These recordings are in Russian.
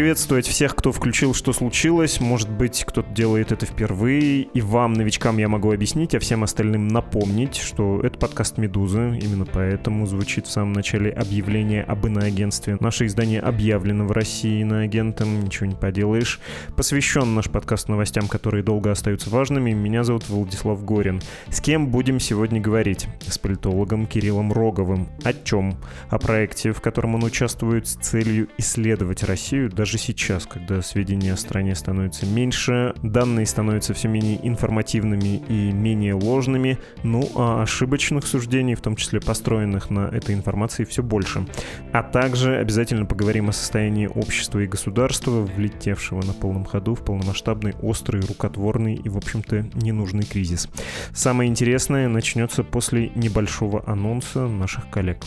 Приветствовать всех, кто включил «Что случилось?». Может быть, кто-то делает это впервые. И вам, новичкам, я могу объяснить, а всем остальным напомнить, что это подкаст «Медузы». Именно поэтому звучит в самом начале объявление об иноагентстве. Наше издание объявлено в России иноагентом, ничего не поделаешь. Посвящен наш подкаст новостям, которые долго остаются важными. Меня зовут Владислав Горин. С кем будем сегодня говорить? С политологом Кириллом Роговым. О чем? О проекте, в котором он участвует с целью исследовать Россию Россию даже сейчас, когда сведения о стране становятся меньше, данные становятся все менее информативными и менее ложными, ну а ошибочных суждений, в том числе построенных на этой информации, все больше. А также обязательно поговорим о состоянии общества и государства, влетевшего на полном ходу в полномасштабный, острый, рукотворный и, в общем-то, ненужный кризис. Самое интересное начнется после небольшого анонса наших коллег.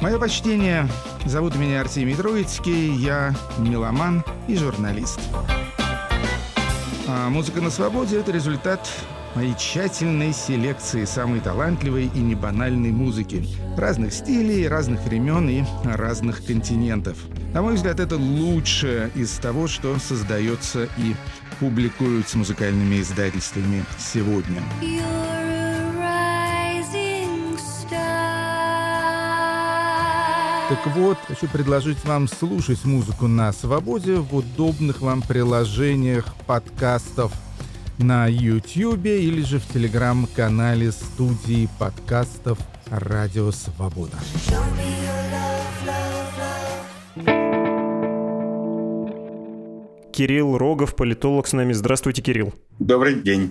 Мое почтение. Зовут меня Артемий Троицкий. Я меломан и журналист. А музыка на свободе – это результат моей тщательной селекции самой талантливой и небанальной музыки. Разных стилей, разных времен и разных континентов. На мой взгляд, это лучшее из того, что создается и публикуется музыкальными издательствами сегодня. You're Так вот, хочу предложить вам слушать музыку на свободе в удобных вам приложениях подкастов на YouTube или же в телеграм-канале студии подкастов «Радио Свобода». Кирилл Рогов, политолог с нами. Здравствуйте, Кирилл. Добрый день.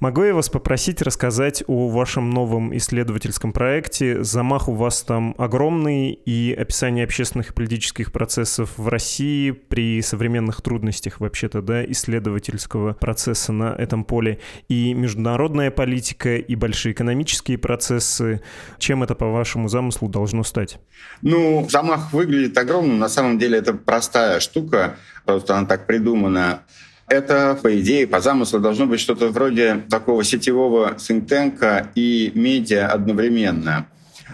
Могу я вас попросить рассказать о вашем новом исследовательском проекте? Замах у вас там огромный, и описание общественных и политических процессов в России при современных трудностях вообще-то, да, исследовательского процесса на этом поле, и международная политика, и большие экономические процессы. Чем это, по вашему замыслу, должно стать? Ну, замах выглядит огромным. На самом деле это простая штука, просто она так придумана. Это, по идее, по замыслу должно быть что-то вроде такого сетевого синтенка и медиа одновременно.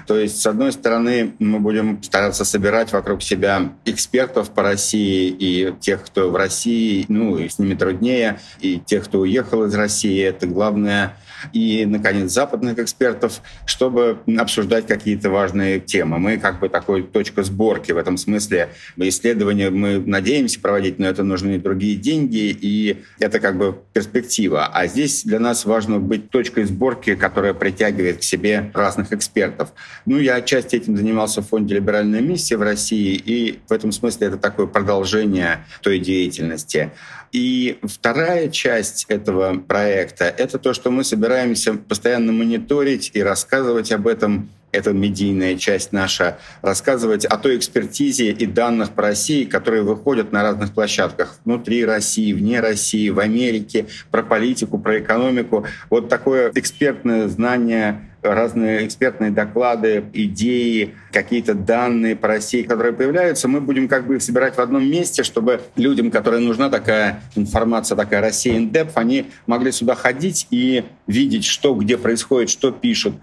То есть, с одной стороны, мы будем стараться собирать вокруг себя экспертов по России и тех, кто в России, ну, и с ними труднее, и тех, кто уехал из России. Это главное и, наконец, западных экспертов, чтобы обсуждать какие-то важные темы. Мы как бы такой точка сборки в этом смысле. Исследования мы надеемся проводить, но это нужны другие деньги, и это как бы перспектива. А здесь для нас важно быть точкой сборки, которая притягивает к себе разных экспертов. Ну, я отчасти этим занимался в фонде «Либеральная миссия» в России, и в этом смысле это такое продолжение той деятельности. И вторая часть этого проекта — это то, что мы собираемся постоянно мониторить и рассказывать об этом это медийная часть наша, рассказывать о той экспертизе и данных по России, которые выходят на разных площадках внутри России, вне России, в Америке, про политику, про экономику. Вот такое экспертное знание разные экспертные доклады, идеи, какие-то данные по России, которые появляются, мы будем как бы их собирать в одном месте, чтобы людям, которым нужна такая информация, такая Россия depth, они могли сюда ходить и видеть, что где происходит, что пишут.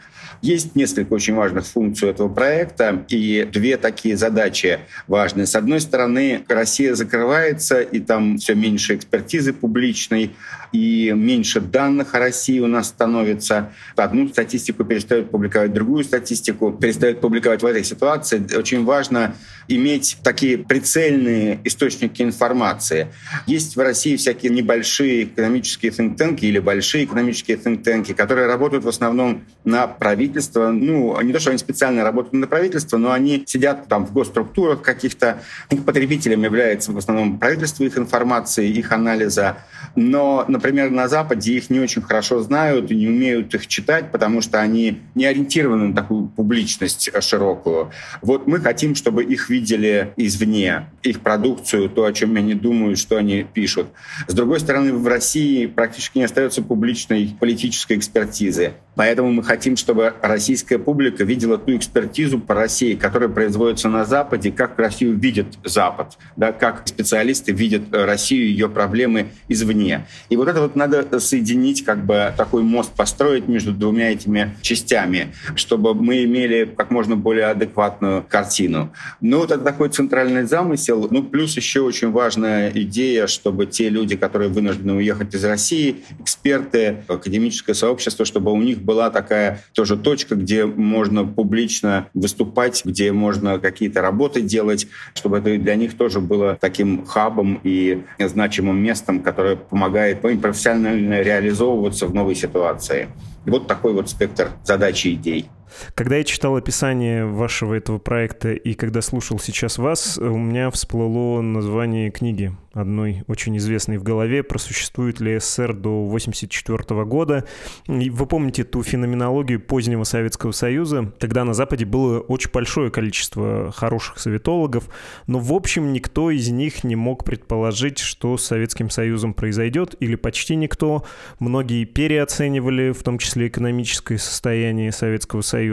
Есть несколько очень важных функций этого проекта и две такие задачи важные. С одной стороны, Россия закрывается, и там все меньше экспертизы публичной, и меньше данных о России у нас становится. Одну статистику перестают публиковать, другую статистику перестают публиковать в этой ситуации. Очень важно иметь такие прицельные источники информации. Есть в России всякие небольшие экономические think или большие экономические think которые работают в основном на правительство. Ну, не то, что они специально работают на правительство, но они сидят там в госструктурах каких-то. Их потребителем является в основном правительство их информации, их анализа. Но, например, на Западе их не очень хорошо знают и не умеют их читать, потому что они не ориентированы на такую публичность широкую. Вот мы хотим, чтобы их видели извне, их продукцию, то, о чем они думают, что они пишут. С другой стороны, в России практически не остается публичной политической экспертизы. Поэтому мы хотим, чтобы российская публика видела ту экспертизу по России, которая производится на Западе, как Россию видит Запад, да, как специалисты видят Россию, ее проблемы извне. И вот это вот надо соединить, как бы такой мост построить между двумя этими частями, чтобы мы имели как можно более адекватную картину. Ну, вот это такой центральный замысел. Ну, плюс еще очень важная идея, чтобы те люди, которые вынуждены уехать из России, эксперты, академическое сообщество, чтобы у них была такая тоже точка, где можно публично выступать, где можно какие-то работы делать, чтобы это для них тоже было таким хабом и значимым местом, которое помогает им профессионально реализовываться в новой ситуации. И вот такой вот спектр задач и идей. Когда я читал описание вашего этого проекта и когда слушал сейчас вас, у меня всплыло название книги одной очень известной в голове про ли СССР до 1984 года. И вы помните ту феноменологию позднего Советского Союза? Тогда на Западе было очень большое количество хороших советологов, но в общем никто из них не мог предположить, что с Советским Союзом произойдет, или почти никто. Многие переоценивали, в том числе экономическое состояние Советского Союза.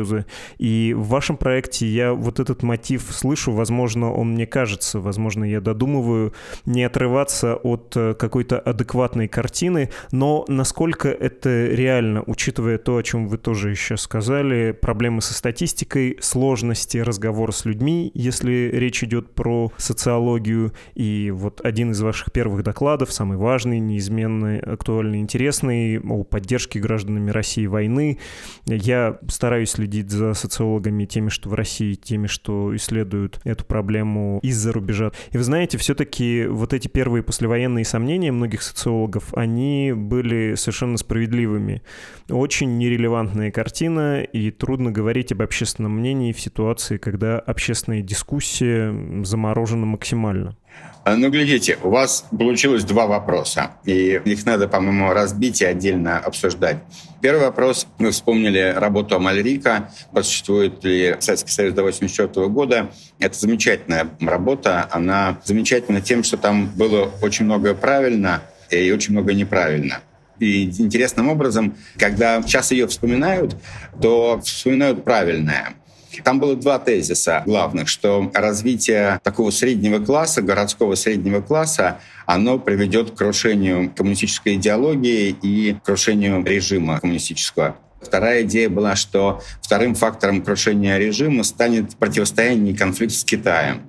И в вашем проекте я вот этот мотив слышу, возможно, он мне кажется, возможно, я додумываю, не отрываться от э, какой-то адекватной картины, но насколько это реально, учитывая то, о чем вы тоже еще сказали, проблемы со статистикой, сложности разговора с людьми, если речь идет про социологию, и вот один из ваших первых докладов, самый важный, неизменный, актуальный, интересный, о поддержке гражданами России войны. Я стараюсь следить за социологами, теми, что в России, теми, что исследуют эту проблему из-за рубежа. И вы знаете, все-таки вот эти первые послевоенные сомнения многих социологов, они были совершенно справедливыми. Очень нерелевантная картина, и трудно говорить об общественном мнении в ситуации, когда общественная дискуссия заморожена максимально. А, ну, глядите, у вас получилось два вопроса, и их надо, по-моему, разбить и отдельно обсуждать. Первый вопрос, мы вспомнили работу Амальрика, существует ли Советский Союз до 1984 года. Это замечательная работа, она замечательна тем, что там было очень многое правильно и очень многое неправильно. И интересным образом, когда сейчас ее вспоминают, то вспоминают правильное. Там было два тезиса главных, что развитие такого среднего класса, городского среднего класса, оно приведет к крушению коммунистической идеологии и крушению режима коммунистического. Вторая идея была, что вторым фактором крушения режима станет противостояние и конфликт с Китаем.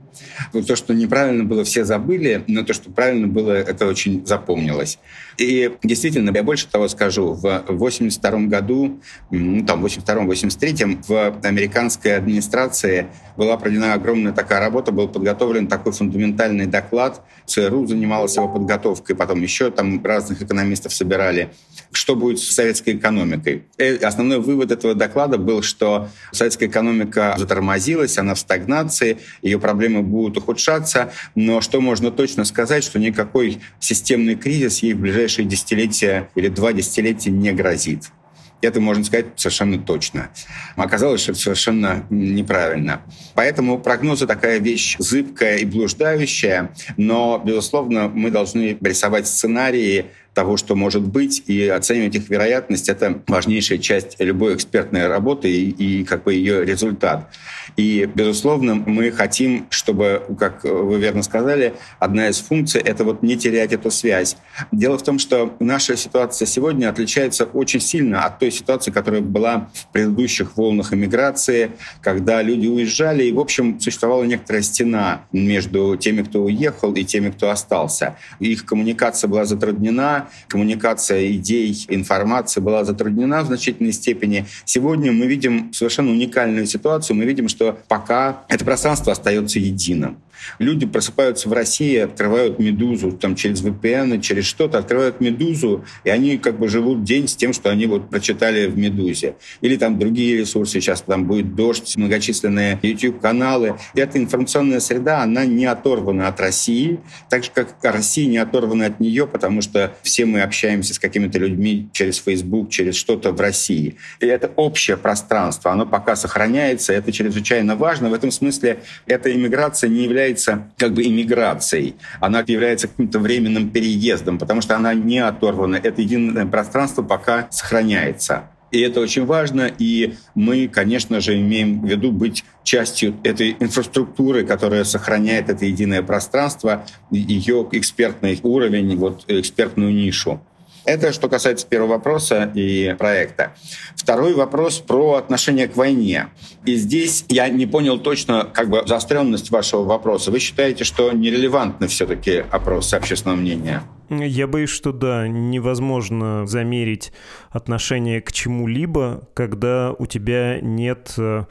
Ну, то, что неправильно было, все забыли, но то, что правильно было, это очень запомнилось. И действительно, я больше того скажу, в 82 году, ну, там, в 82-83 в американской администрации была проведена огромная такая работа, был подготовлен такой фундаментальный доклад. ЦРУ занималась его подготовкой, потом еще там разных экономистов собирали. Что будет с советской экономикой? И основной вывод этого доклада был, что советская экономика затормозилась, она в стагнации, ее проблемы будут ухудшаться, но что можно точно сказать, что никакой системный кризис ей в ближайшие десятилетия или два десятилетия не грозит. Это можно сказать совершенно точно. Оказалось, что это совершенно неправильно. Поэтому прогнозы такая вещь зыбкая и блуждающая, но, безусловно, мы должны рисовать сценарии того, что может быть, и оценивать их вероятность — это важнейшая часть любой экспертной работы и, и как бы ее результат. И, безусловно, мы хотим, чтобы, как вы верно сказали, одна из функций — это вот не терять эту связь. Дело в том, что наша ситуация сегодня отличается очень сильно от той ситуации, которая была в предыдущих волнах эмиграции, когда люди уезжали, и, в общем, существовала некоторая стена между теми, кто уехал, и теми, кто остался. Их коммуникация была затруднена, коммуникация идей, информации была затруднена в значительной степени. Сегодня мы видим совершенно уникальную ситуацию. Мы видим, что пока это пространство остается единым. Люди просыпаются в России, открывают «Медузу» там, через VPN, через что-то, открывают «Медузу», и они как бы живут день с тем, что они вот прочитали в «Медузе». Или там другие ресурсы, сейчас там будет «Дождь», многочисленные YouTube-каналы. И эта информационная среда, она не оторвана от России, так же, как Россия не оторвана от нее, потому что все мы общаемся с какими-то людьми через Facebook, через что-то в России. И это общее пространство, оно пока сохраняется, это чрезвычайно важно. В этом смысле эта иммиграция не является как бы иммиграцией, она является каким-то временным переездом, потому что она не оторвана. Это единое пространство пока сохраняется. И это очень важно, и мы, конечно же, имеем в виду быть частью этой инфраструктуры, которая сохраняет это единое пространство, ее экспертный уровень, вот экспертную нишу. Это что касается первого вопроса и проекта. Второй вопрос про отношение к войне. И здесь я не понял точно как бы заостренность вашего вопроса. Вы считаете, что нерелевантны все-таки опросы общественного мнения? Я боюсь, что да, невозможно замерить отношение к чему-либо, когда у тебя нет э,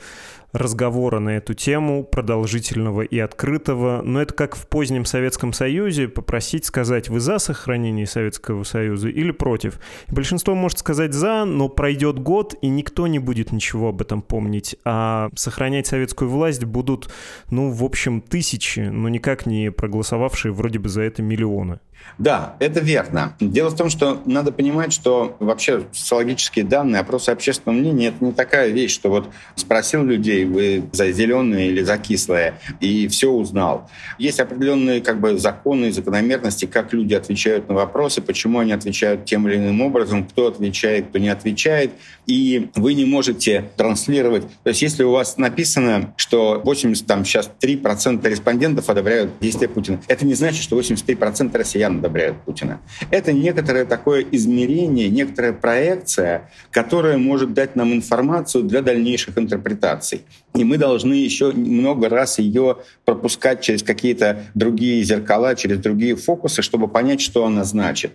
разговора на эту тему, продолжительного и открытого. Но это как в позднем Советском Союзе попросить сказать, вы за сохранение Советского Союза или против. Большинство может сказать за, но пройдет год, и никто не будет ничего об этом помнить. А сохранять советскую власть будут, ну, в общем, тысячи, но никак не проголосовавшие вроде бы за это миллионы. Да, это верно. Дело в том, что надо понимать, что вообще социологические данные, опросы общественного мнения — это не такая вещь, что вот спросил людей, вы за зеленые или за кислое, и все узнал. Есть определенные как бы законы и закономерности, как люди отвечают на вопросы, почему они отвечают тем или иным образом, кто отвечает, кто не отвечает, и вы не можете транслировать. То есть если у вас написано, что 80, там сейчас 3% респондентов одобряют действия Путина, это не значит, что 83% россиян россиян одобряют Путина. Это некоторое такое измерение, некоторая проекция, которая может дать нам информацию для дальнейших интерпретаций. И мы должны еще много раз ее пропускать через какие-то другие зеркала, через другие фокусы, чтобы понять, что она значит.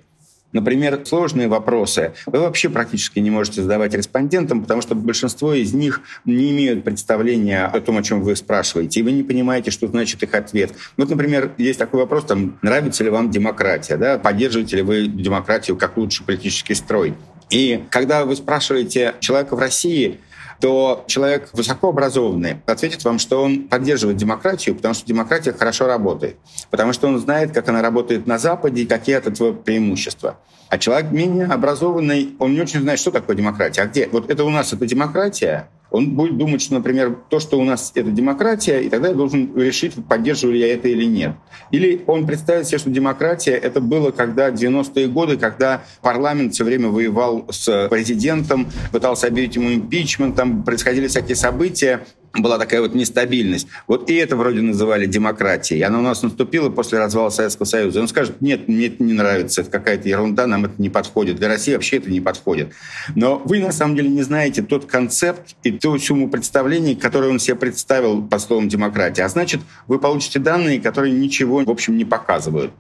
Например, сложные вопросы вы вообще практически не можете задавать респондентам, потому что большинство из них не имеют представления о том, о чем вы спрашиваете, и вы не понимаете, что значит их ответ. Вот, например, есть такой вопрос, там, нравится ли вам демократия, да? поддерживаете ли вы демократию как лучший политический строй. И когда вы спрашиваете человека в России, то человек высокообразованный ответит вам, что он поддерживает демократию, потому что демократия хорошо работает, потому что он знает, как она работает на Западе и какие от этого преимущества. А человек менее образованный, он не очень знает, что такое демократия. А где? Вот это у нас это демократия, он будет думать, что, например, то, что у нас это демократия, и тогда я должен решить, поддерживаю ли я это или нет. Или он представит себе, что демократия это было когда 90-е годы, когда парламент все время воевал с президентом, пытался объявить ему импичмент, там происходили всякие события, была такая вот нестабильность. Вот и это вроде называли демократией. Она у нас наступила после развала Советского Союза. Он скажет, нет, мне это не нравится, это какая-то ерунда, нам это не подходит. Для России вообще это не подходит. Но вы на самом деле не знаете тот концепт и ту сумму представлений, которые он себе представил под словом демократия. А значит, вы получите данные, которые ничего, в общем, не показывают.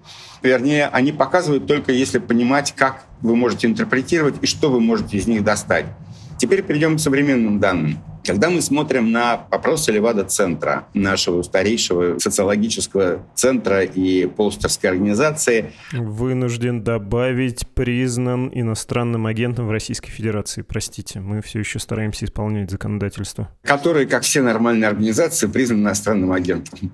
Вернее, они показывают только если понимать, как вы можете интерпретировать и что вы можете из них достать. Теперь перейдем к современным данным. Когда мы смотрим на опросы Левада-центра, нашего старейшего социологического центра и полстерской организации... Вынужден добавить, признан иностранным агентом в Российской Федерации. Простите, мы все еще стараемся исполнять законодательство. Который, как все нормальные организации, признан иностранным агентом.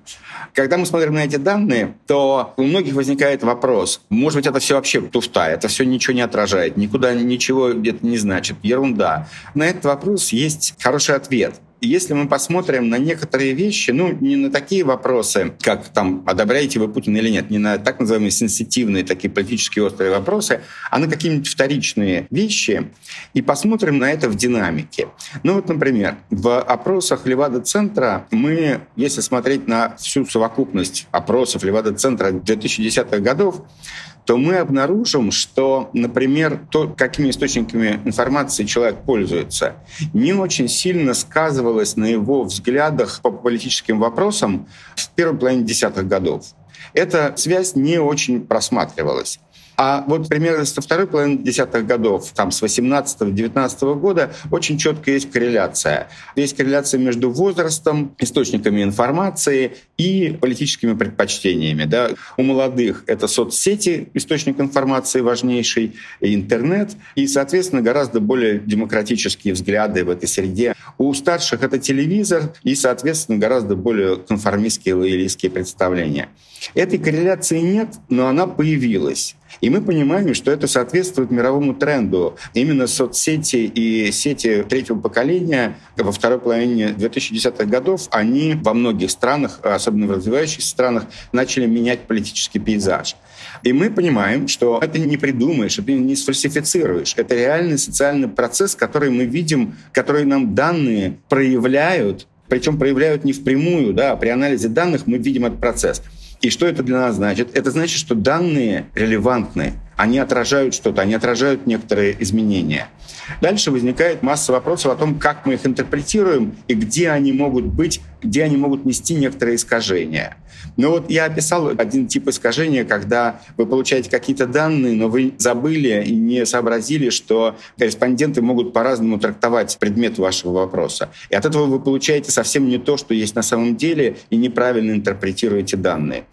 Когда мы смотрим на эти данные, то у многих возникает вопрос, может быть, это все вообще туфта, это все ничего не отражает, никуда ничего это не значит, ерунда. На этот вопрос есть хорошая ответ. Если мы посмотрим на некоторые вещи, ну, не на такие вопросы, как там, одобряете вы Путина или нет, не на так называемые сенситивные, такие политически острые вопросы, а на какие-нибудь вторичные вещи, и посмотрим на это в динамике. Ну вот, например, в опросах Левада-центра мы, если смотреть на всю совокупность опросов Левада-центра 2010-х годов, то мы обнаружим, что, например, то, какими источниками информации человек пользуется, не очень сильно сказывалось на его взглядах по политическим вопросам в первой половине десятых годов. Эта связь не очень просматривалась. А вот примерно со второй половины десятых годов, там с 18-19 года, очень четко есть корреляция. Есть корреляция между возрастом, источниками информации и политическими предпочтениями. Да. У молодых это соцсети, источник информации важнейший, и интернет, и, соответственно, гораздо более демократические взгляды в этой среде. У старших это телевизор и, соответственно, гораздо более конформистские, лоялистские представления. Этой корреляции нет, но она появилась. И мы понимаем, что это соответствует мировому тренду. Именно соцсети и сети третьего поколения во второй половине 2010-х годов, они во многих странах, особенно в развивающихся странах, начали менять политический пейзаж. И мы понимаем, что это не придумаешь, это не сфальсифицируешь. Это реальный социальный процесс, который мы видим, который нам данные проявляют, причем проявляют не впрямую, да, а при анализе данных мы видим этот процесс. И что это для нас значит? Это значит, что данные релевантны, они отражают что-то, они отражают некоторые изменения. Дальше возникает масса вопросов о том, как мы их интерпретируем и где они могут быть, где они могут нести некоторые искажения. Но вот я описал один тип искажения, когда вы получаете какие-то данные, но вы забыли и не сообразили, что корреспонденты могут по-разному трактовать предмет вашего вопроса. И от этого вы получаете совсем не то, что есть на самом деле, и неправильно интерпретируете данные.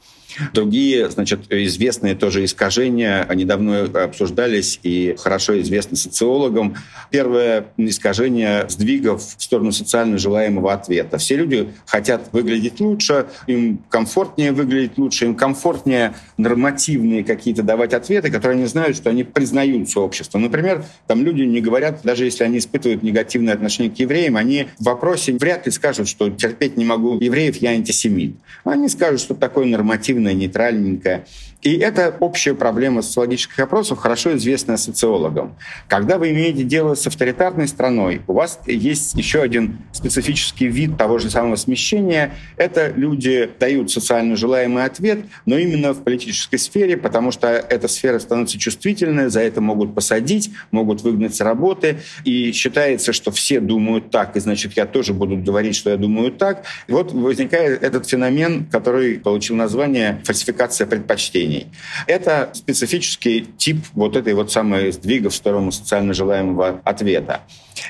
Другие, значит, известные тоже искажения, они давно обсуждались и хорошо известны социологам. Первое искажение сдвигов в сторону социально желаемого ответа. Все люди хотят выглядеть лучше, им комфортнее выглядеть лучше, им комфортнее нормативные какие-то давать ответы, которые они знают, что они признают сообщество. Например, там люди не говорят, даже если они испытывают негативное отношение к евреям, они в вопросе вряд ли скажут, что терпеть не могу евреев, я антисемит. Они скажут, что такое нормативное объективная, нейтральненькая. И это общая проблема социологических опросов, хорошо известная социологам. Когда вы имеете дело с авторитарной страной, у вас есть еще один специфический вид того же самого смещения. Это люди дают социально желаемый ответ, но именно в политической сфере, потому что эта сфера становится чувствительной, за это могут посадить, могут выгнать с работы, и считается, что все думают так, и значит, я тоже буду говорить, что я думаю так. И вот возникает этот феномен, который получил название фальсификация предпочтений. Это специфический тип вот этой вот самой сдвига в сторону социально желаемого ответа.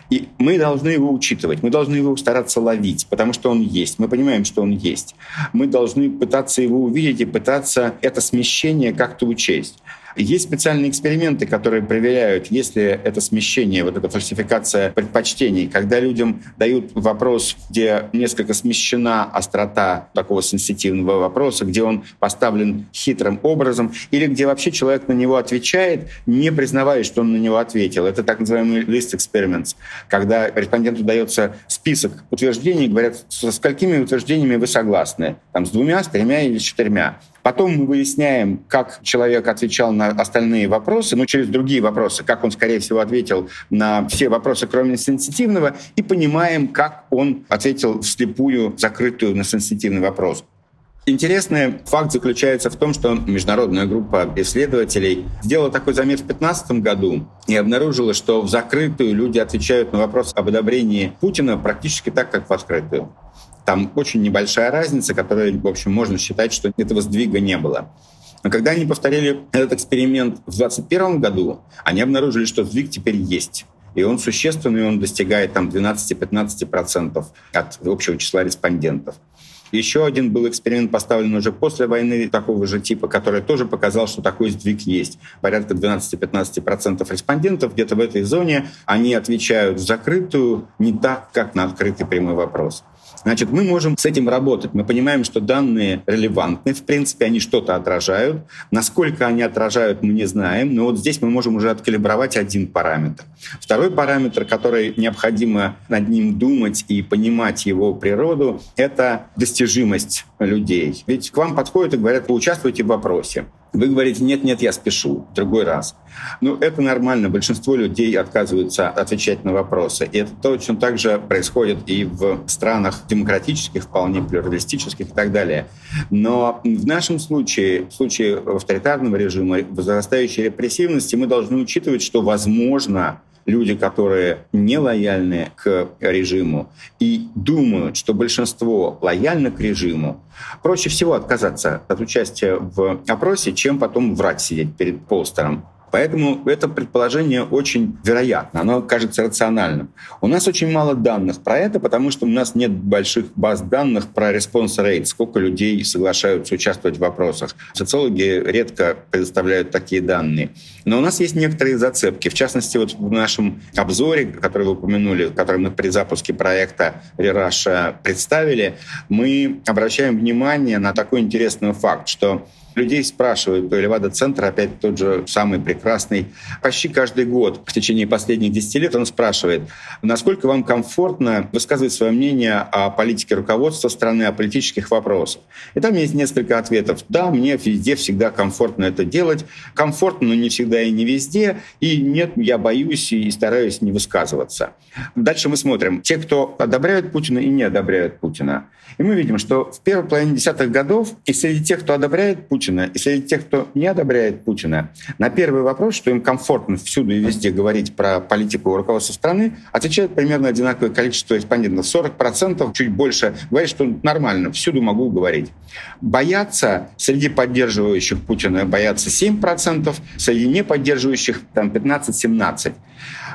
И мы должны его учитывать, мы должны его стараться ловить, потому что он есть. Мы понимаем, что он есть. Мы должны пытаться его увидеть и пытаться это смещение как-то учесть. Есть специальные эксперименты, которые проверяют, если это смещение, вот эта фальсификация предпочтений, когда людям дают вопрос, где несколько смещена острота такого сенситивного вопроса, где он поставлен хитрым образом, или где вообще человек на него отвечает, не признавая, что он на него ответил. Это так называемый list когда респонденту дается список утверждений, говорят, со сколькими утверждениями вы согласны, там, с двумя, с тремя или с четырьмя. Потом мы выясняем, как человек отвечал на остальные вопросы, ну, через другие вопросы, как он, скорее всего, ответил на все вопросы, кроме сенситивного, и понимаем, как он ответил вслепую закрытую на сенситивный вопрос. Интересный факт заключается в том, что международная группа исследователей сделала такой замер в 2015 году и обнаружила, что в закрытую люди отвечают на вопрос об одобрении Путина практически так, как в открытую. Там очень небольшая разница, которая, в общем, можно считать, что этого сдвига не было. Но когда они повторили этот эксперимент в 2021 году, они обнаружили, что сдвиг теперь есть. И он существенный, он достигает там 12-15% от общего числа респондентов. Еще один был эксперимент поставлен уже после войны такого же типа, который тоже показал, что такой сдвиг есть. Порядка 12-15% респондентов где-то в этой зоне, они отвечают закрытую не так, как на открытый прямой вопрос. Значит, мы можем с этим работать. Мы понимаем, что данные релевантны, в принципе, они что-то отражают. Насколько они отражают, мы не знаем, но вот здесь мы можем уже откалибровать один параметр. Второй параметр, который необходимо над ним думать и понимать его природу, это достижимость людей. Ведь к вам подходят и говорят, поучаствуйте в вопросе. Вы говорите, нет, нет, я спешу, в другой раз. Ну, это нормально. Большинство людей отказываются отвечать на вопросы. И это точно так же происходит и в странах демократических, вполне плюралистических и так далее. Но в нашем случае, в случае авторитарного режима, возрастающей репрессивности, мы должны учитывать, что, возможно, люди, которые не лояльны к режиму и думают, что большинство лояльно к режиму, проще всего отказаться от участия в опросе, чем потом врать сидеть перед постером. Поэтому это предположение очень вероятно, оно кажется рациональным. У нас очень мало данных про это, потому что у нас нет больших баз данных про response rate, сколько людей соглашаются участвовать в вопросах. Социологи редко предоставляют такие данные. Но у нас есть некоторые зацепки. В частности, вот в нашем обзоре, который вы упомянули, который мы при запуске проекта Рераша представили, мы обращаем внимание на такой интересный факт, что Людей спрашивают по Левада-центр, опять тот же самый прекрасный, почти каждый год в течение последних 10 лет он спрашивает, насколько вам комфортно высказывать свое мнение о политике руководства страны, о политических вопросах. И там есть несколько ответов. Да, мне везде всегда комфортно это делать. Комфортно, но не всегда и не везде. И нет, я боюсь и стараюсь не высказываться. Дальше мы смотрим. Те, кто одобряют Путина и не одобряют Путина. И мы видим, что в первой половине десятых годов и среди тех, кто одобряет Путина, и среди тех, кто не одобряет Путина, на первый вопрос, что им комфортно всюду и везде говорить про политику руководства страны, отвечает примерно одинаковое количество респондентов. 40%, чуть больше, говорят, что нормально, всюду могу говорить. Боятся среди поддерживающих Путина боятся 7%, среди не поддерживающих там 15-17%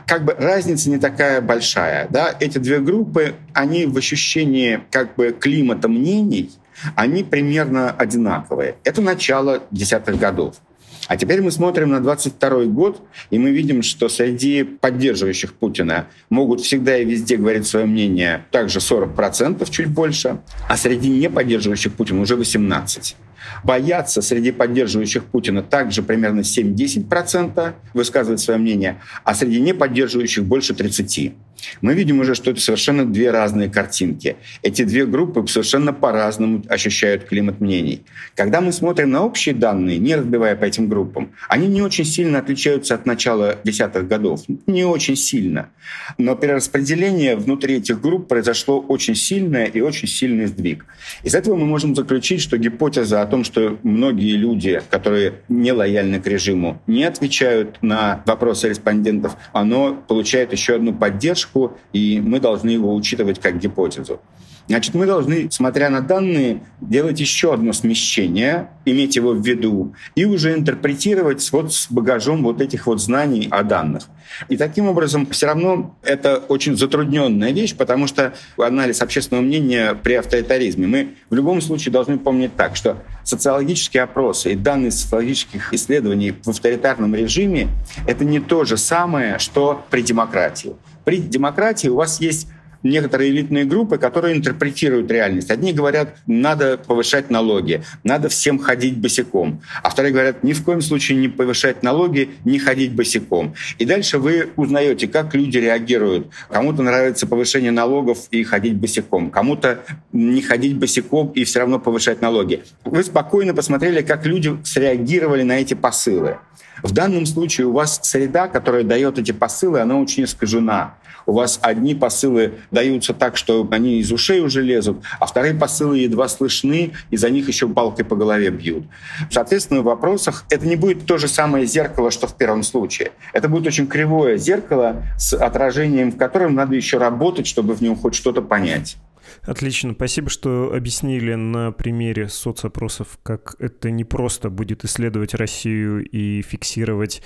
как бы разница не такая большая. Да? Эти две группы, они в ощущении как бы климата мнений, они примерно одинаковые. Это начало десятых годов. А теперь мы смотрим на 22 год, и мы видим, что среди поддерживающих Путина могут всегда и везде говорить свое мнение также 40%, чуть больше, а среди не поддерживающих Путина уже 18%. Боятся среди поддерживающих Путина также примерно 7-10% высказывать свое мнение, а среди не поддерживающих больше 30%. Мы видим уже, что это совершенно две разные картинки. Эти две группы совершенно по-разному ощущают климат мнений. Когда мы смотрим на общие данные, не разбивая по этим группам, они не очень сильно отличаются от начала десятых годов. Не очень сильно. Но перераспределение внутри этих групп произошло очень сильное и очень сильный сдвиг. Из этого мы можем заключить, что гипотеза о том, что многие люди, которые не лояльны к режиму, не отвечают на вопросы респондентов, оно получает еще одну поддержку, и мы должны его учитывать как гипотезу. Значит, мы должны, смотря на данные, делать еще одно смещение, иметь его в виду, и уже интерпретировать вот с багажом вот этих вот знаний о данных. И таким образом все равно это очень затрудненная вещь, потому что анализ общественного мнения при авторитаризме. Мы в любом случае должны помнить так, что социологические опросы и данные социологических исследований в авторитарном режиме — это не то же самое, что при демократии. При демократии у вас есть некоторые элитные группы, которые интерпретируют реальность. Одни говорят, надо повышать налоги, надо всем ходить босиком. А вторые говорят, ни в коем случае не повышать налоги, не ходить босиком. И дальше вы узнаете, как люди реагируют. Кому-то нравится повышение налогов и ходить босиком, кому-то не ходить босиком и все равно повышать налоги. Вы спокойно посмотрели, как люди среагировали на эти посылы. В данном случае у вас среда, которая дает эти посылы, она очень искажена у вас одни посылы даются так, что они из ушей уже лезут, а вторые посылы едва слышны, и за них еще палкой по голове бьют. Соответственно, в вопросах это не будет то же самое зеркало, что в первом случае. Это будет очень кривое зеркало с отражением, в котором надо еще работать, чтобы в нем хоть что-то понять. Отлично, спасибо, что объяснили на примере соцопросов, как это не просто будет исследовать Россию и фиксировать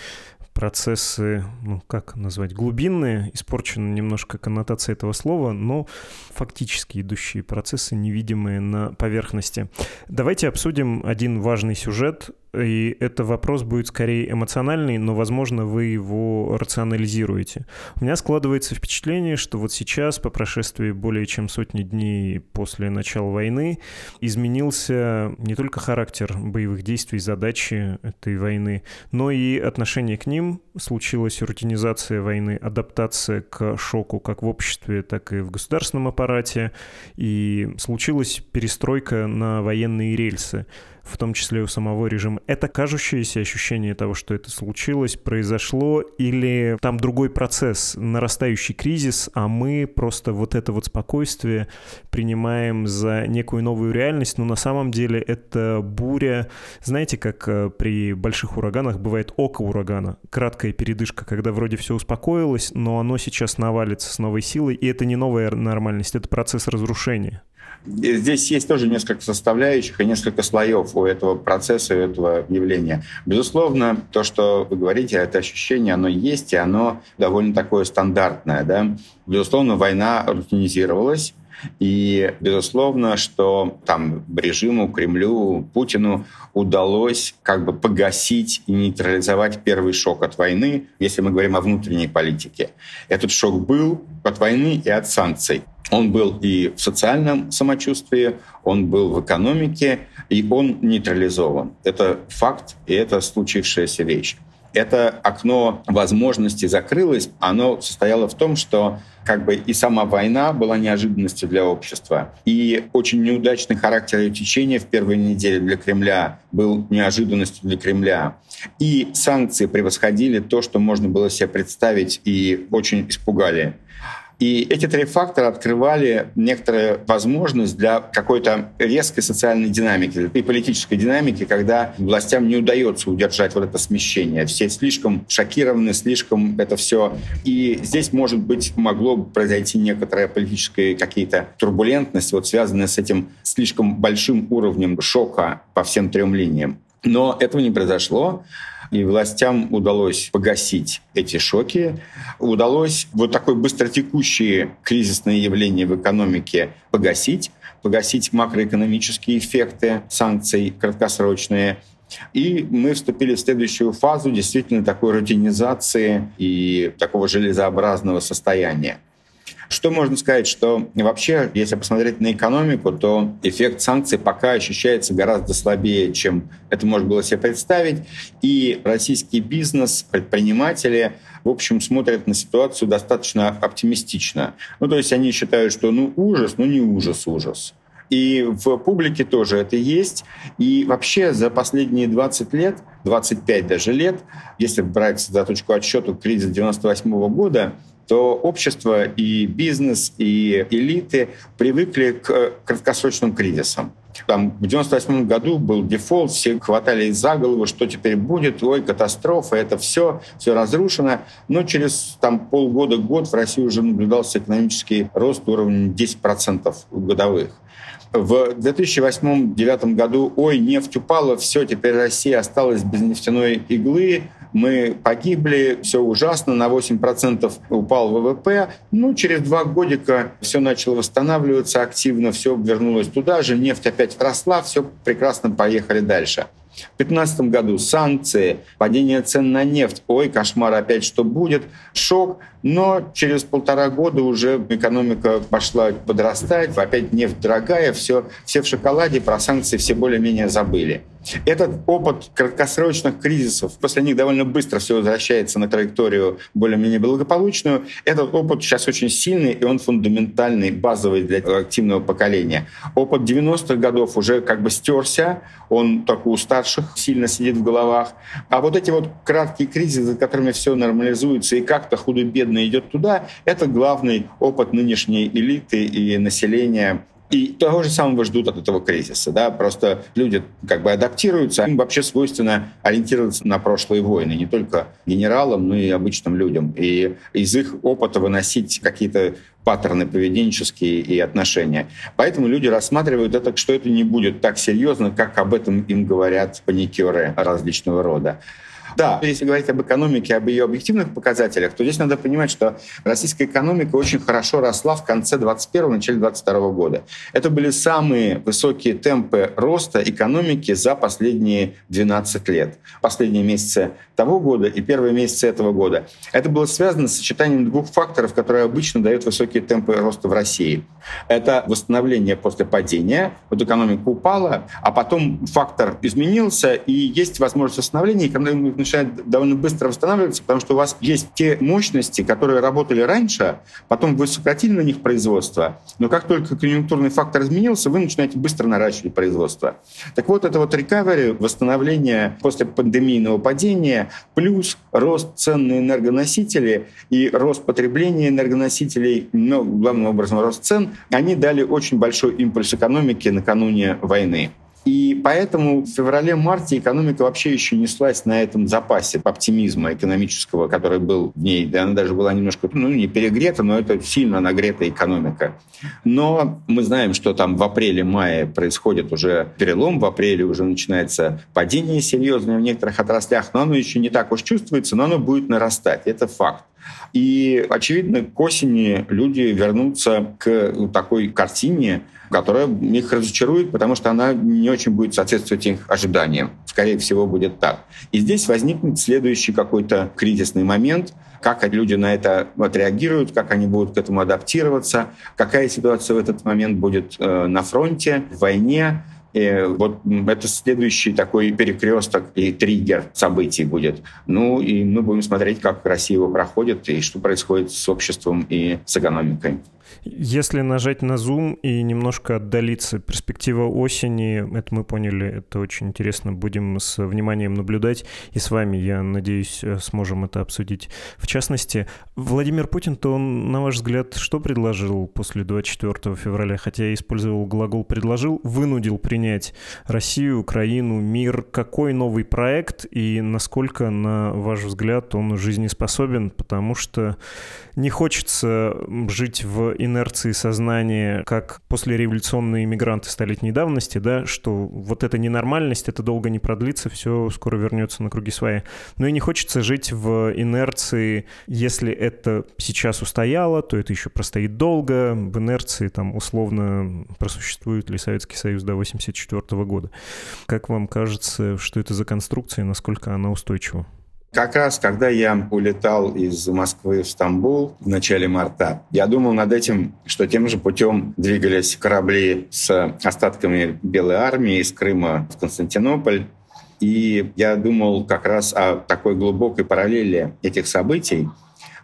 процессы, ну, как назвать, глубинные, испорчена немножко коннотация этого слова, но фактически идущие процессы, невидимые на поверхности. Давайте обсудим один важный сюжет, и это вопрос будет скорее эмоциональный, но, возможно, вы его рационализируете. У меня складывается впечатление, что вот сейчас, по прошествии более чем сотни дней после начала войны, изменился не только характер боевых действий, задачи этой войны, но и отношение к ним. Случилась рутинизация войны, адаптация к шоку как в обществе, так и в государственном аппарате, и случилась перестройка на военные рельсы. В том числе у самого режима. Это кажущееся ощущение того, что это случилось, произошло, или там другой процесс, нарастающий кризис, а мы просто вот это вот спокойствие принимаем за некую новую реальность, но на самом деле это буря, знаете, как э, при больших ураганах бывает око урагана, краткая передышка, когда вроде все успокоилось, но оно сейчас навалится с новой силой, и это не новая нормальность, это процесс разрушения. Здесь есть тоже несколько составляющих и несколько слоев у этого процесса, у этого явления. Безусловно, то, что вы говорите, это ощущение, оно есть, и оно довольно такое стандартное. Да? Безусловно, война рутинизировалась, и, безусловно, что там режиму, Кремлю, Путину удалось как бы погасить и нейтрализовать первый шок от войны, если мы говорим о внутренней политике. Этот шок был от войны и от санкций. Он был и в социальном самочувствии, он был в экономике, и он нейтрализован. Это факт, и это случившаяся вещь. Это окно возможностей закрылось. Оно состояло в том, что как бы и сама война была неожиданностью для общества. И очень неудачный характер ее течения в первой неделе для Кремля был неожиданностью для Кремля. И санкции превосходили то, что можно было себе представить, и очень испугали. И эти три фактора открывали некоторую возможность для какой-то резкой социальной динамики и политической динамики, когда властям не удается удержать вот это смещение. Все слишком шокированы, слишком это все. И здесь, может быть, могло произойти некоторая политическая какие-то турбулентность, вот связанная с этим слишком большим уровнем шока по всем трем линиям. Но этого не произошло и властям удалось погасить эти шоки. Удалось вот такое быстротекущее кризисное явление в экономике погасить, погасить макроэкономические эффекты санкций краткосрочные. И мы вступили в следующую фазу действительно такой рутинизации и такого железообразного состояния. Что можно сказать, что вообще, если посмотреть на экономику, то эффект санкций пока ощущается гораздо слабее, чем это можно было себе представить. И российский бизнес, предприниматели, в общем, смотрят на ситуацию достаточно оптимистично. Ну, то есть они считают, что ну ужас, ну не ужас, ужас. И в публике тоже это есть. И вообще за последние 20 лет, 25 даже лет, если брать за точку отсчета кризис 98 года, то общество и бизнес, и элиты привыкли к краткосрочным кризисам. Там в 98 году был дефолт, все хватали за голову, что теперь будет, ой, катастрофа, это все, все разрушено. Но через там, полгода-год в России уже наблюдался экономический рост уровня 10% годовых. В 2008-2009 году, ой, нефть упала, все, теперь Россия осталась без нефтяной иглы, мы погибли, все ужасно, на 8% упал ВВП. Ну, через два годика все начало восстанавливаться активно, все вернулось туда же, нефть опять росла, все прекрасно, поехали дальше. В 2015 году санкции, падение цен на нефть, ой, кошмар опять что будет, шок, но через полтора года уже экономика пошла подрастать, опять нефть дорогая, все, все в шоколаде, про санкции все более-менее забыли. Этот опыт краткосрочных кризисов, после них довольно быстро все возвращается на траекторию более-менее благополучную. Этот опыт сейчас очень сильный, и он фундаментальный, базовый для активного поколения. Опыт 90-х годов уже как бы стерся, он только у старших сильно сидит в головах. А вот эти вот краткие кризисы, за которыми все нормализуется и как-то худо-бедно идет туда, это главный опыт нынешней элиты и населения и того же самого ждут от этого кризиса. Да? Просто люди как бы адаптируются. Им вообще свойственно ориентироваться на прошлые войны. Не только генералам, но и обычным людям. И из их опыта выносить какие-то паттерны поведенческие и отношения. Поэтому люди рассматривают это, что это не будет так серьезно, как об этом им говорят паникеры различного рода. Да, если говорить об экономике, об ее объективных показателях, то здесь надо понимать, что российская экономика очень хорошо росла в конце 21 начале 22 года. Это были самые высокие темпы роста экономики за последние 12 лет. Последние месяцы того года и первые месяцы этого года. Это было связано с сочетанием двух факторов, которые обычно дают высокие темпы роста в России. Это восстановление после падения, вот экономика упала, а потом фактор изменился, и есть возможность восстановления, экономика начинает довольно быстро восстанавливаться, потому что у вас есть те мощности, которые работали раньше, потом вы сократили на них производство, но как только конъюнктурный фактор изменился, вы начинаете быстро наращивать производство. Так вот, это вот recovery, восстановление после пандемийного падения, плюс рост цен на энергоносители и рост потребления энергоносителей, но главным образом рост цен, они дали очень большой импульс экономике накануне войны. И поэтому в феврале-марте экономика вообще еще неслась на этом запасе оптимизма экономического, который был в ней. Она даже была немножко, ну, не перегрета, но это сильно нагретая экономика. Но мы знаем, что там в апреле-мае происходит уже перелом, в апреле уже начинается падение серьезное в некоторых отраслях, но оно еще не так уж чувствуется, но оно будет нарастать. Это факт. И, очевидно, к осени люди вернутся к такой картине, которая их разочарует, потому что она не очень будет соответствовать их ожиданиям. Скорее всего, будет так. И здесь возникнет следующий какой-то кризисный момент, как люди на это отреагируют, как они будут к этому адаптироваться, какая ситуация в этот момент будет э, на фронте, в войне, и вот это следующий такой перекресток и триггер событий будет. Ну и мы будем смотреть, как Россия его проходит и что происходит с обществом и с экономикой. Если нажать на зум и немножко отдалиться, перспектива осени, это мы поняли, это очень интересно, будем с вниманием наблюдать, и с вами, я надеюсь, э, сможем это обсудить. В частности, Владимир Путин, то он, на ваш взгляд, что предложил после 24 февраля, хотя я использовал глагол «предложил», вынудил принять Россию, Украину, мир, какой новый проект и насколько, на ваш взгляд, он жизнеспособен, потому что не хочется жить в инерции сознания, как после революционные иммигранты столетней давности, да, что вот эта ненормальность, это долго не продлится, все скоро вернется на круги свои. Но и не хочется жить в инерции, если это сейчас устояло, то это еще простоит долго, в инерции там условно просуществует ли Советский Союз до 1984 года. Как вам кажется, что это за конструкция насколько она устойчива? Как раз, когда я улетал из Москвы в Стамбул в начале марта, я думал над этим, что тем же путем двигались корабли с остатками Белой армии из Крыма в Константинополь. И я думал как раз о такой глубокой параллели этих событий,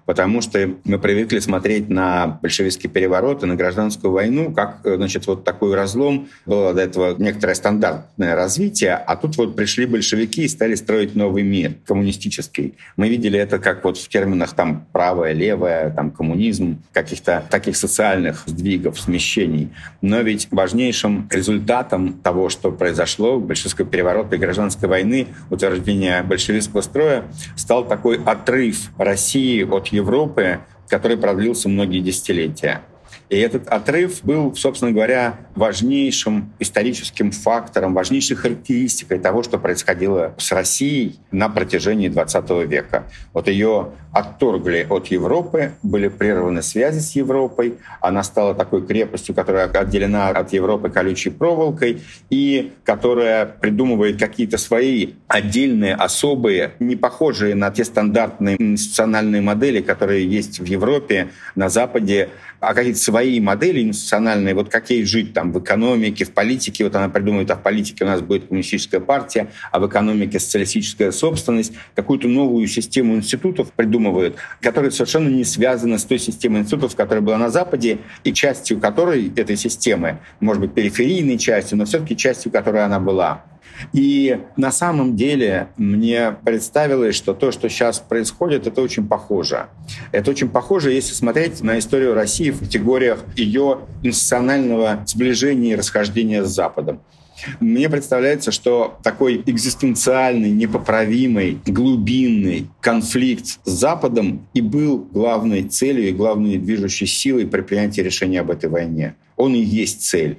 потому что мы привыкли смотреть на большевистский переворот и на гражданскую войну как, э, значит, вот такой разлом. Было до этого некоторое стандартное развитие, а тут вот пришли большевики и стали строить новый мир, коммунистический. Мы видели это как вот в терминах там правое, левое, там коммунизм, каких-то таких социальных сдвигов, смещений. Но ведь важнейшим результатом того, что произошло, большевистского переворота и гражданской войны, утверждение большевистского строя, стал такой отрыв России от Европы, который продлился многие десятилетия. И этот отрыв был, собственно говоря, важнейшим историческим фактором, важнейшей характеристикой того, что происходило с Россией на протяжении XX века. Вот ее отторгли от Европы, были прерваны связи с Европой, она стала такой крепостью, которая отделена от Европы колючей проволокой и которая придумывает какие-то свои отдельные, особые, не похожие на те стандартные институциональные модели, которые есть в Европе, на Западе, а какие-то свои модели институциональные, вот как ей жить там в экономике, в политике, вот она придумывает, а в политике у нас будет коммунистическая партия, а в экономике социалистическая собственность, какую-то новую систему институтов придумывают, которая совершенно не связана с той системой институтов, которая была на Западе, и частью которой этой системы, может быть, периферийной частью, но все-таки частью которой она была. И на самом деле мне представилось, что то, что сейчас происходит, это очень похоже. Это очень похоже, если смотреть на историю России в категориях ее институционального сближения и расхождения с Западом. Мне представляется, что такой экзистенциальный, непоправимый, глубинный конфликт с Западом и был главной целью и главной движущей силой при принятии решения об этой войне. Он и есть цель.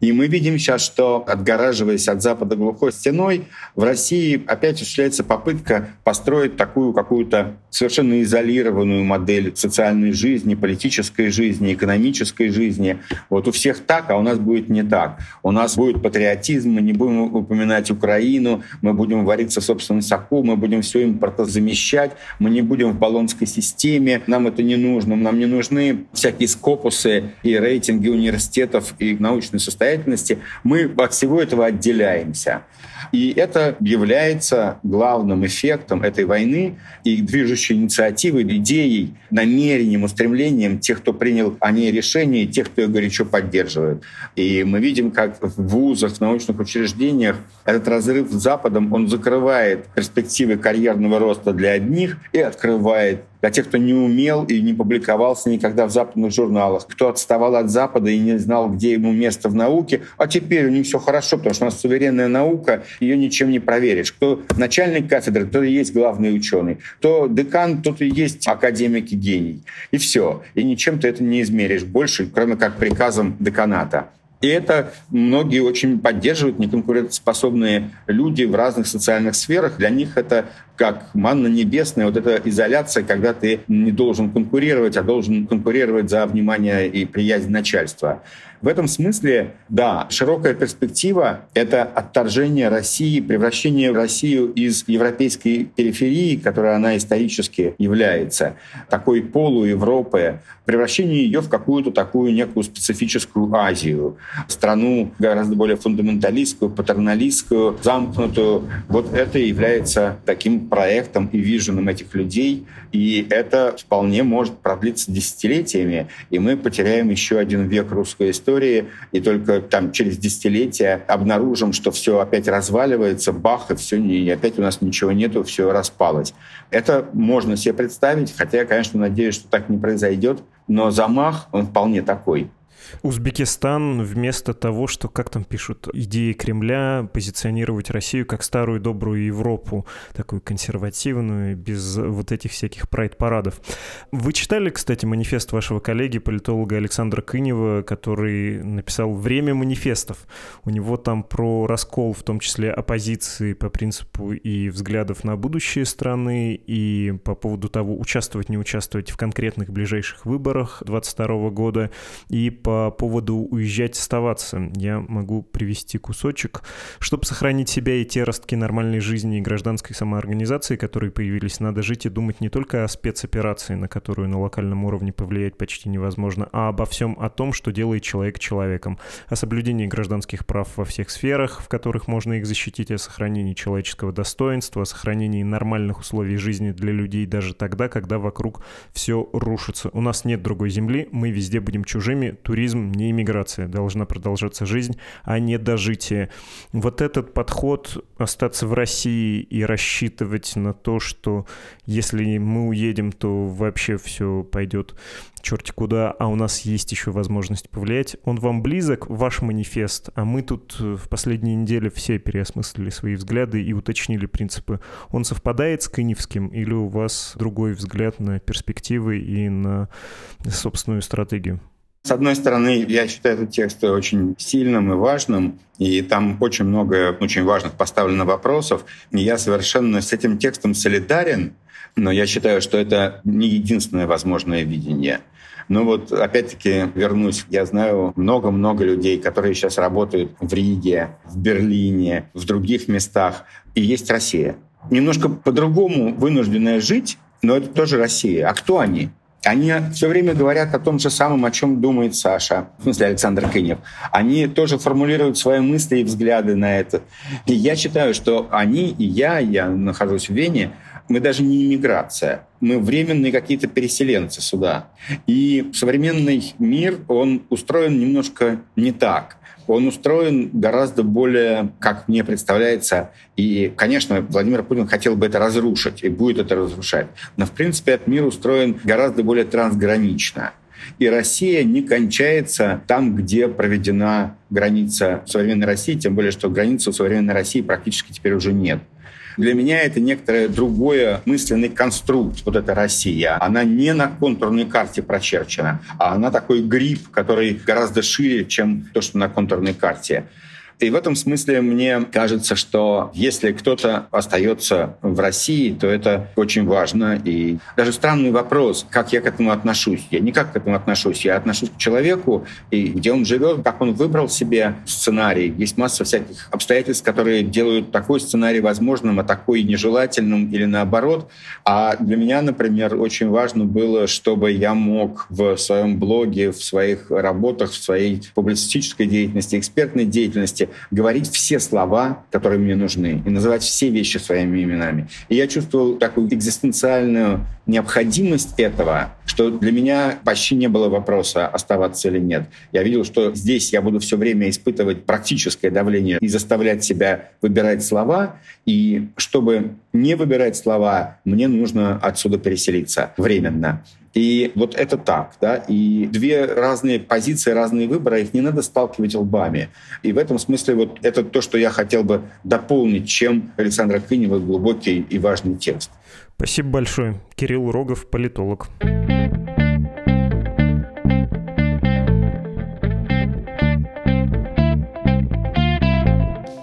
И мы видим сейчас, что отгораживаясь от Запада глухой стеной, в России опять осуществляется попытка построить такую какую-то совершенно изолированную модель социальной жизни, политической жизни, экономической жизни. Вот у всех так, а у нас будет не так. У нас будет патриотизм, мы не будем упоминать Украину, мы будем вариться в собственном соку, мы будем все импортозамещать, мы не будем в баллонской системе, нам это не нужно, нам не нужны всякие скопусы и рейтинги университетов и научных научной состоятельности, мы от всего этого отделяемся. И это является главным эффектом этой войны и движущей инициативой, идеей, намерением, устремлением тех, кто принял о ней решение, и тех, кто ее горячо поддерживает. И мы видим, как в вузах, в научных учреждениях этот разрыв с Западом, он закрывает перспективы карьерного роста для одних и открывает для тех, кто не умел и не публиковался никогда в западных журналах, кто отставал от Запада и не знал, где ему место в науке, а теперь у них все хорошо, потому что у нас суверенная наука, ее ничем не проверишь. Кто начальник кафедры, тот и есть главный ученый. Кто декан, тот и есть академик и гений. И все. И ничем ты это не измеришь больше, кроме как приказом деканата. И это многие очень поддерживают неконкурентоспособные люди в разных социальных сферах. Для них это как манна небесная, вот эта изоляция, когда ты не должен конкурировать, а должен конкурировать за внимание и приязнь начальства. В этом смысле, да, широкая перспектива — это отторжение России, превращение Россию из европейской периферии, которой она исторически является, такой полу Европы, превращение ее в какую-то такую некую специфическую Азию, страну гораздо более фундаменталистскую, патерналистскую, замкнутую. Вот это является таким проектом и виженом этих людей, и это вполне может продлиться десятилетиями, и мы потеряем еще один век русской истории, и только там через десятилетия обнаружим, что все опять разваливается, бах, и все, и опять у нас ничего нету, все распалось. Это можно себе представить, хотя я, конечно, надеюсь, что так не произойдет, но замах, он вполне такой. Узбекистан вместо того, что, как там пишут, идеи Кремля позиционировать Россию как старую добрую Европу, такую консервативную, без вот этих всяких прайд-парадов. Вы читали, кстати, манифест вашего коллеги, политолога Александра Кынева, который написал «Время манифестов». У него там про раскол, в том числе оппозиции по принципу и взглядов на будущее страны, и по поводу того, участвовать, не участвовать в конкретных ближайших выборах 2022 года, и по по поводу уезжать, оставаться. Я могу привести кусочек. Чтобы сохранить себя и те ростки нормальной жизни и гражданской самоорганизации, которые появились, надо жить и думать не только о спецоперации, на которую на локальном уровне повлиять почти невозможно, а обо всем о том, что делает человек человеком, о соблюдении гражданских прав во всех сферах, в которых можно их защитить, о сохранении человеческого достоинства, о сохранении нормальных условий жизни для людей даже тогда, когда вокруг все рушится. У нас нет другой земли, мы везде будем чужими, туризм туризм, не иммиграция. Должна продолжаться жизнь, а не дожитие. Вот этот подход остаться в России и рассчитывать на то, что если мы уедем, то вообще все пойдет черти куда, а у нас есть еще возможность повлиять. Он вам близок, ваш манифест, а мы тут в последние недели все переосмыслили свои взгляды и уточнили принципы. Он совпадает с Кыневским или у вас другой взгляд на перспективы и на собственную стратегию? С одной стороны, я считаю этот текст очень сильным и важным, и там очень много очень важных поставлено вопросов. И я совершенно с этим текстом солидарен, но я считаю, что это не единственное возможное видение. Но вот опять-таки вернусь, я знаю много-много людей, которые сейчас работают в Риге, в Берлине, в других местах, и есть Россия. Немножко по-другому вынужденная жить, но это тоже Россия. А кто они? Они все время говорят о том же самом, о чем думает Саша, в смысле Александр Кынев. Они тоже формулируют свои мысли и взгляды на это. И я считаю, что они и я, я нахожусь в Вене, мы даже не иммиграция, мы временные какие-то переселенцы сюда. И современный мир, он устроен немножко не так он устроен гораздо более, как мне представляется, и, конечно, Владимир Путин хотел бы это разрушить и будет это разрушать. Но, в принципе, этот мир устроен гораздо более трансгранично. И Россия не кончается там, где проведена граница современной России, тем более, что границы у современной России практически теперь уже нет. Для меня это некоторое другое мысленный конструкт, вот эта Россия. Она не на контурной карте прочерчена, а она такой гриб, который гораздо шире, чем то, что на контурной карте. И в этом смысле мне кажется, что если кто-то остается в России, то это очень важно. И даже странный вопрос, как я к этому отношусь. Я никак к этому отношусь. Я отношусь к человеку, и где он живет, как он выбрал себе сценарий. Есть масса всяких обстоятельств, которые делают такой сценарий возможным, а такой нежелательным или наоборот. А для меня, например, очень важно было, чтобы я мог в своем блоге, в своих работах, в своей публицистической деятельности, экспертной деятельности говорить все слова, которые мне нужны, и называть все вещи своими именами. И я чувствовал такую экзистенциальную необходимость этого, что для меня почти не было вопроса, оставаться или нет. Я видел, что здесь я буду все время испытывать практическое давление и заставлять себя выбирать слова, и чтобы не выбирать слова, мне нужно отсюда переселиться временно. И вот это так, да, и две разные позиции, разные выборы, их не надо сталкивать лбами. И в этом смысле вот это то, что я хотел бы дополнить, чем Александра Кынева глубокий и важный текст. Спасибо большое. Кирилл Рогов, политолог.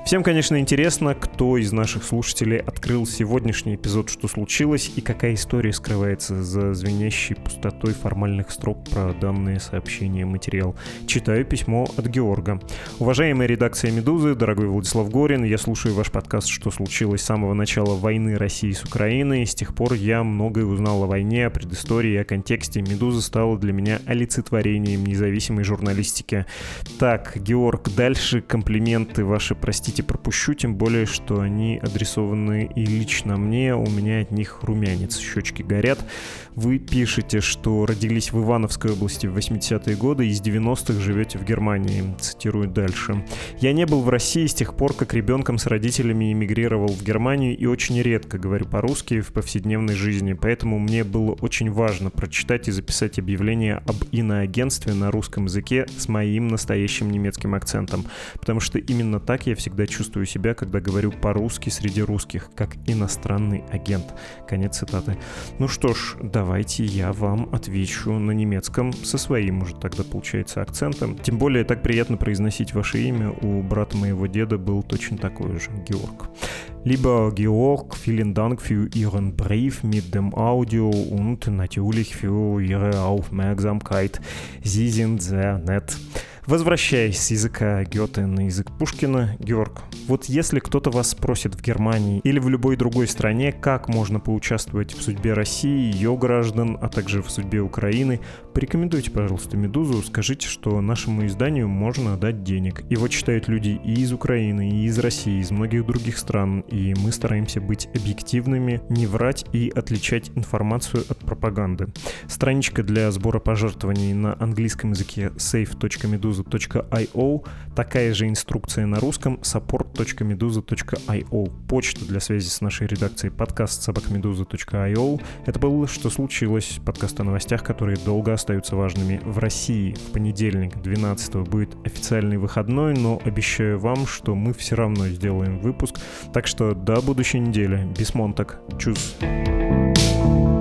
Всем, конечно, интересно, кто из наших слушателей открыл сегодняшний эпизод «Что случилось» и какая история скрывается за звенящей пустотой формальных строк про данные сообщения материал. Читаю письмо от Георга. Уважаемая редакция «Медузы», дорогой Владислав Горин, я слушаю ваш подкаст «Что случилось» с самого начала войны России с Украиной. С тех пор я многое узнал о войне, о предыстории, о контексте. «Медуза» стала для меня олицетворением независимой журналистики. Так, Георг, дальше комплименты ваши, простите, новости пропущу, тем более, что они адресованы и лично мне, у меня от них румянец, щечки горят. Вы пишете, что родились в Ивановской области в 80-е годы и с 90-х живете в Германии. Цитирую дальше. «Я не был в России с тех пор, как ребенком с родителями эмигрировал в Германию и очень редко говорю по-русски в повседневной жизни, поэтому мне было очень важно прочитать и записать объявление об иноагентстве на русском языке с моим настоящим немецким акцентом, потому что именно так я всегда чувствую себя, когда говорю по-русски среди русских, как иностранный агент. Конец цитаты. Ну что ж, давайте я вам отвечу на немецком со своим уже тогда получается акцентом. Тем более так приятно произносить ваше имя. У брата моего деда был точно такой же, Георг. Lieber Georg, vielen Dank für Ihren Brief mit dem Audio und natürlich für Ihre Aufmerksamkeit. Sie sind sehr nett. Возвращаясь с языка Гёте на язык Пушкина, Георг, вот если кто-то вас спросит в Германии или в любой другой стране, как можно поучаствовать в судьбе России, ее граждан, а также в судьбе Украины, порекомендуйте, пожалуйста, «Медузу», скажите, что нашему изданию можно дать денег. Его читают люди и из Украины, и из России, и из многих других стран, и мы стараемся быть объективными, не врать и отличать информацию от пропаганды. Страничка для сбора пожертвований на английском языке safe.meduza meduza.io, такая же инструкция на русском support.meduza.io, почта для связи с нашей редакцией подкаст собакмедуза.io. Это было «Что случилось?» подкаст о новостях, которые долго остаются важными в России. В понедельник, 12 будет официальный выходной, но обещаю вам, что мы все равно сделаем выпуск. Так что до будущей недели. Бисмонтак. Чус. thank you